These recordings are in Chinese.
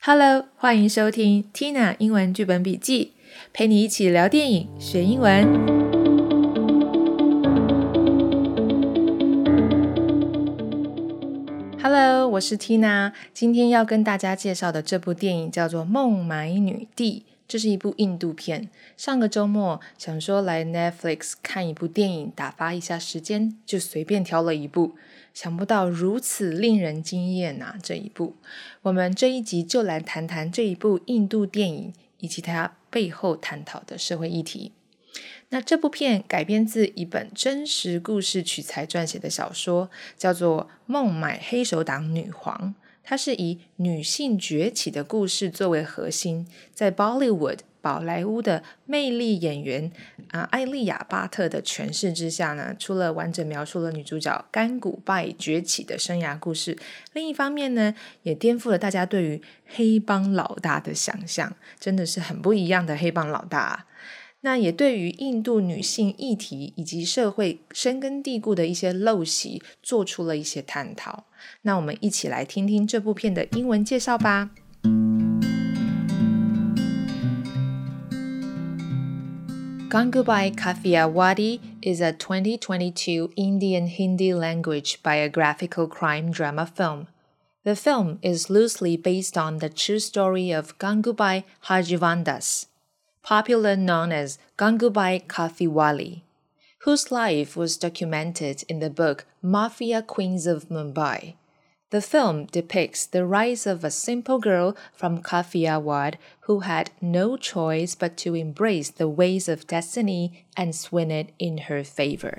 Hello，欢迎收听 Tina 英文剧本笔记，陪你一起聊电影学英文。Hello，我是 Tina，今天要跟大家介绍的这部电影叫做《孟买女帝》，这是一部印度片。上个周末想说来 Netflix 看一部电影，打发一下时间，就随便挑了一部。想不到如此令人惊艳呐！这一部，我们这一集就来谈谈这一部印度电影以及它背后探讨的社会议题。那这部片改编自一本真实故事取材撰写的小说，叫做《孟买黑手党女皇》。它是以女性崛起的故事作为核心，在 Bollywood。宝莱坞的魅力演员啊，艾丽亚·巴特的诠释之下呢，除了完整描述了女主角甘古拜崛起的生涯故事，另一方面呢，也颠覆了大家对于黑帮老大的想象，真的是很不一样的黑帮老大。那也对于印度女性议题以及社会深根蒂固的一些陋习，做出了一些探讨。那我们一起来听听这部片的英文介绍吧。Gangubai Kathiawadi is a 2022 Indian Hindi language biographical crime drama film. The film is loosely based on the true story of Gangubai Hajivandas, popularly known as Gangubai Kathiawali, whose life was documented in the book Mafia Queens of Mumbai. The film depicts the rise of a simple girl from Kathiawad who had no choice but to embrace the ways of destiny and swing it in her favor.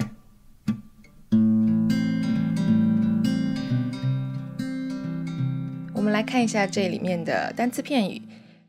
我们来看一下这里面的单词片语。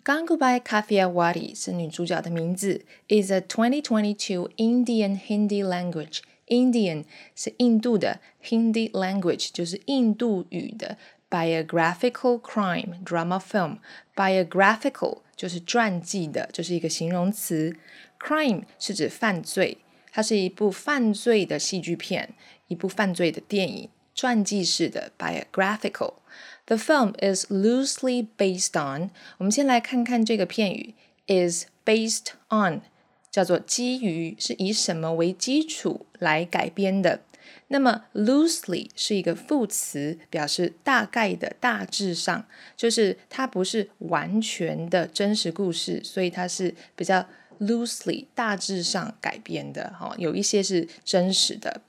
Gangubai Kathiawadi 是女主角的名字，is a 2022 Indian Hindi language Indian 是印度的，Hindi language 就是印度语的，biographical crime drama film。biographical 就是传记的，就是一个形容词。crime 是指犯罪，它是一部犯罪的戏剧片，一部犯罪的电影，传记式的 biographical。The film is loosely based on。我们先来看看这个片语，is based on。 叫做基于是以什么为基础来改编的。那么 loosely 是一个副词，表示大概的、大致上，就是它不是完全的真实故事，所以它是比较 loosely 大致上改编的。哈，有一些是真实的。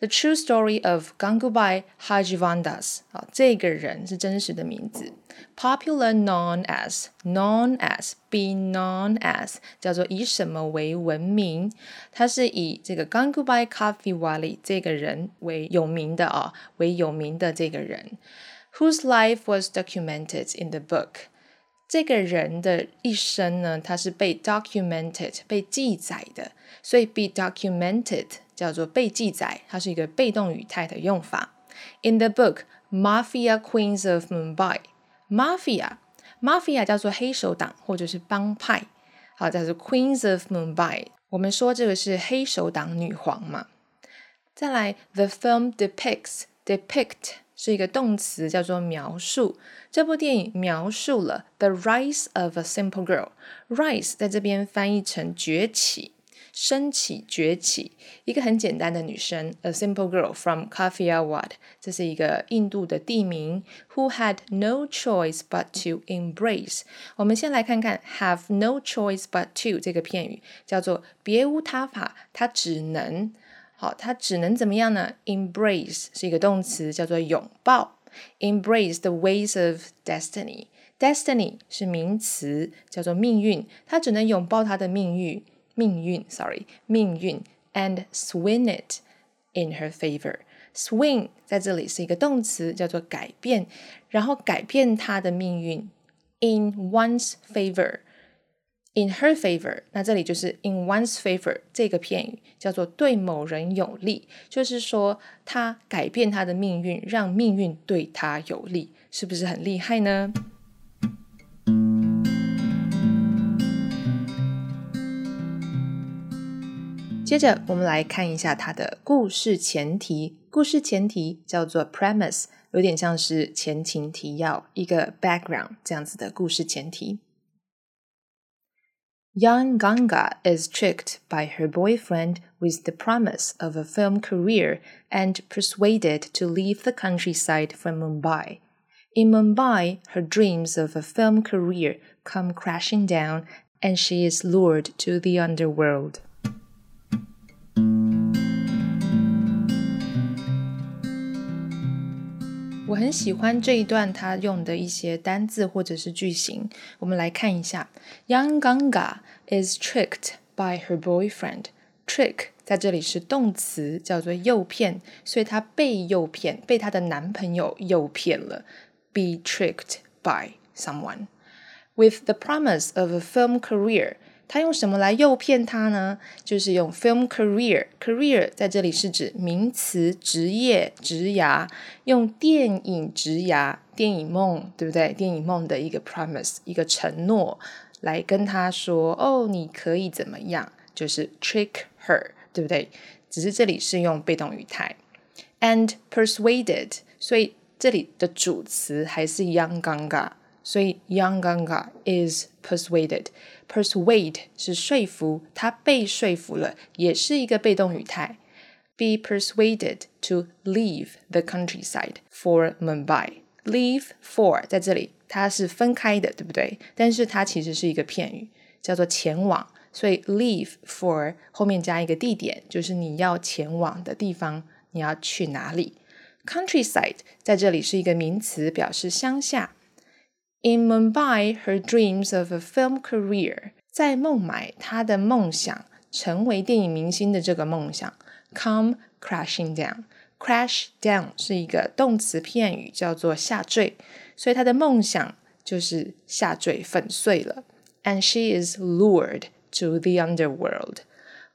The true story of Gangubai Hajivandas 啊，这个人是真实的名字。Popular known as known as be known as 叫做以什么为闻名？他是以这个 Gangubai Kathiawali 这个人为有名的啊，为有名的这个人。Whose life was documented in the book？这个人的一生呢，他是被 documented 被记载的，所以 be documented。 叫做被记载，它是一个被动语态的用法。In the book Mafia Queens of Mumbai，Mafia，Mafia 叫做黑手党或者是帮派，好，叫做 Queens of Mumbai。我们说这个是黑手党女皇嘛。再来，The film depicts，depict 是一个动词，叫做描述。这部电影描述了 the rise of a simple girl。rise 在这边翻译成崛起。升起、崛起，一个很简单的女生，a simple girl from Kathiawad，这是一个印度的地名，who had no choice but to embrace。我们先来看看 have no choice but to 这个片语，叫做别无他法，她只能，好，她只能怎么样呢？embrace 是一个动词，叫做拥抱，embrace the ways of destiny。destiny 是名词，叫做命运，她只能拥抱她的命运。命运，sorry，命运，and swing it in her favor。swing 在这里是一个动词，叫做改变，然后改变她的命运，in one's favor，in her favor。那这里就是 in one's favor 这个片语，叫做对某人有利，就是说他改变他的命运，让命运对他有利，是不是很厉害呢？接着，我们来看一下它的故事前提。故事前提叫做 premise。 有点像是前情提要，一个 background 这样子的故事前提。Young Ganga is tricked by her boyfriend with the promise of a film career and persuaded to leave the countryside for Mumbai. In Mumbai, her dreams of a film career come crashing down and she is lured to the underworld. 我很喜欢这一段他用的一些单字或者是句型，我们来看一下。Young Ganga is tricked by her boyfriend. Trick 在这里是动词，叫做诱骗，所以她被诱骗，被她的男朋友诱骗了。Be tricked by someone with the promise of a film career. 他用什么来诱骗他呢？就是用 film career career 在这里是指名词职业职涯，用电影职涯电影梦，对不对？电影梦的一个 promise 一个承诺来跟他说哦，你可以怎么样？就是 trick her，对不对？只是这里是用被动语态 and persuaded，所以这里的主词还是一样尴尬。所以 young Ganga is persuaded。persuade 是说服，他被说服了，也是一个被动语态。Be persuaded to leave the countryside for Mumbai. Leave for 在这里它是分开的，对不对？但是它其实是一个片语，叫做前往。所以 leave for 后面加一个地点，就是你要前往的地方，你要去哪里？Countryside 在这里是一个名词，表示乡下。In Mumbai, her dreams of a film career 在孟买，她的梦想成为电影明星的这个梦想 come crashing down. Crash down 是一个动词片语，叫做下坠，所以她的梦想就是下坠粉碎了。And she is lured to the underworld.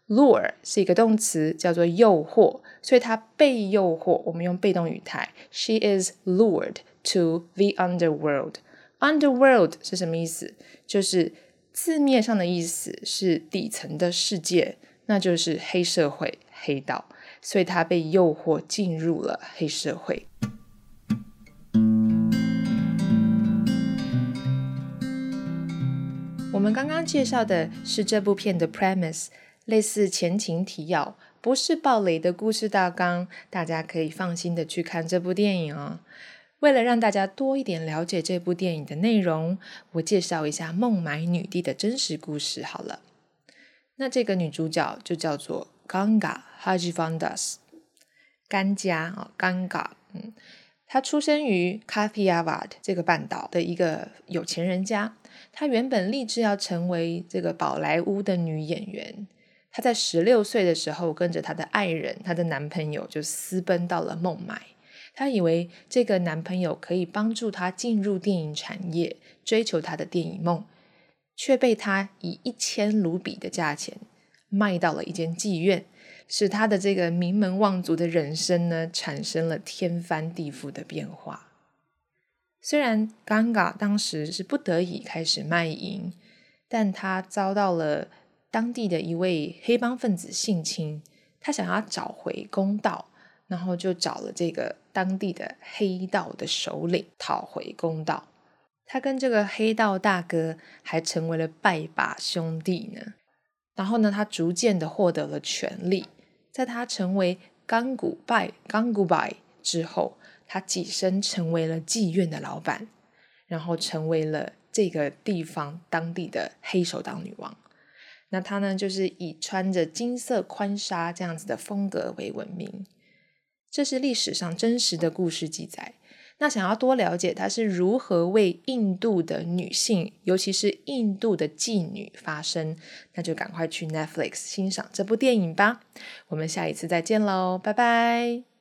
Lure 是一个动词，叫做诱惑，所以她被诱惑。我们用被动语态，She is lured to the underworld. Underworld 是什么意思？就是字面上的意思是底层的世界，那就是黑社会、黑道，所以他被诱惑进入了黑社会。我们刚刚介绍的是这部片的 premise，类似前情提要，不是暴雷的故事大纲，大家可以放心的去看这部电影哦。为了让大家多一点了解这部电影的内容，我介绍一下孟买女帝的真实故事好了。那这个女主角就叫做 Ganga Hajivandas，甘家啊，Ganga，嗯，她出生于 Kathiawar 这个半岛的一个有钱人家。她原本立志要成为这个宝莱坞的女演员。她在十六岁的时候，跟着她的爱人、她的男朋友就私奔到了孟买。她以为这个男朋友可以帮助她进入电影产业，追求她的电影梦，却被他以一千卢比的价钱卖到了一间妓院，使她的这个名门望族的人生呢产生了天翻地覆的变化。虽然尴尬当时是不得已开始卖淫，但他遭到了当地的一位黑帮分子性侵，他想要找回公道。然后就找了这个当地的黑道的首领讨回公道。他跟这个黑道大哥还成为了拜把兄弟呢。然后呢，他逐渐的获得了权力。在他成为冈古拜冈古拜之后，他跻身成为了妓院的老板，然后成为了这个地方当地的黑手党女王。那他呢，就是以穿着金色宽纱这样子的风格为闻名。这是历史上真实的故事记载。那想要多了解它是如何为印度的女性，尤其是印度的妓女发声，那就赶快去 Netflix 欣赏这部电影吧。我们下一次再见喽，拜拜。